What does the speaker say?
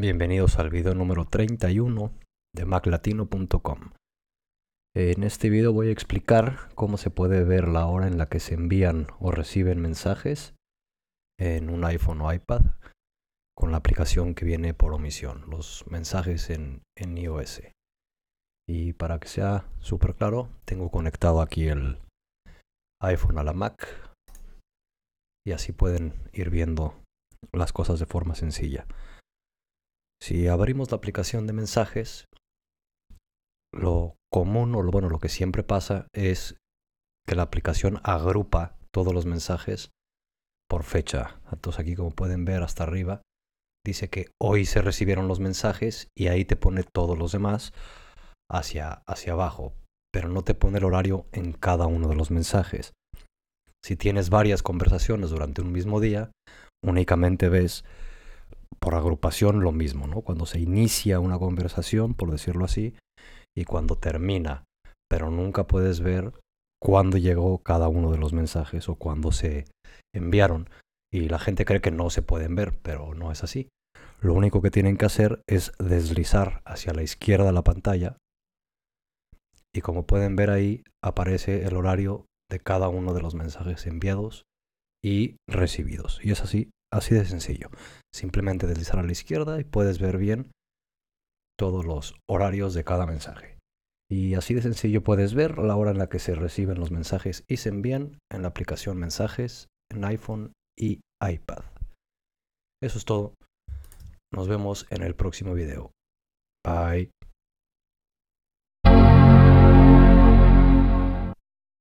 Bienvenidos al video número 31 de maclatino.com. En este video voy a explicar cómo se puede ver la hora en la que se envían o reciben mensajes en un iPhone o iPad con la aplicación que viene por omisión, los mensajes en, en iOS. Y para que sea súper claro, tengo conectado aquí el iPhone a la Mac y así pueden ir viendo las cosas de forma sencilla. Si abrimos la aplicación de mensajes, lo común o lo bueno, lo que siempre pasa es que la aplicación agrupa todos los mensajes por fecha. Entonces aquí como pueden ver hasta arriba dice que hoy se recibieron los mensajes y ahí te pone todos los demás hacia, hacia abajo, pero no te pone el horario en cada uno de los mensajes. Si tienes varias conversaciones durante un mismo día, únicamente ves por agrupación lo mismo, ¿no? Cuando se inicia una conversación, por decirlo así, y cuando termina, pero nunca puedes ver cuándo llegó cada uno de los mensajes o cuándo se enviaron. Y la gente cree que no se pueden ver, pero no es así. Lo único que tienen que hacer es deslizar hacia la izquierda la pantalla y como pueden ver ahí aparece el horario de cada uno de los mensajes enviados y recibidos. Y es así Así de sencillo. Simplemente deslizar a la izquierda y puedes ver bien todos los horarios de cada mensaje. Y así de sencillo puedes ver la hora en la que se reciben los mensajes y se envían en la aplicación Mensajes en iPhone y iPad. Eso es todo. Nos vemos en el próximo video. Bye.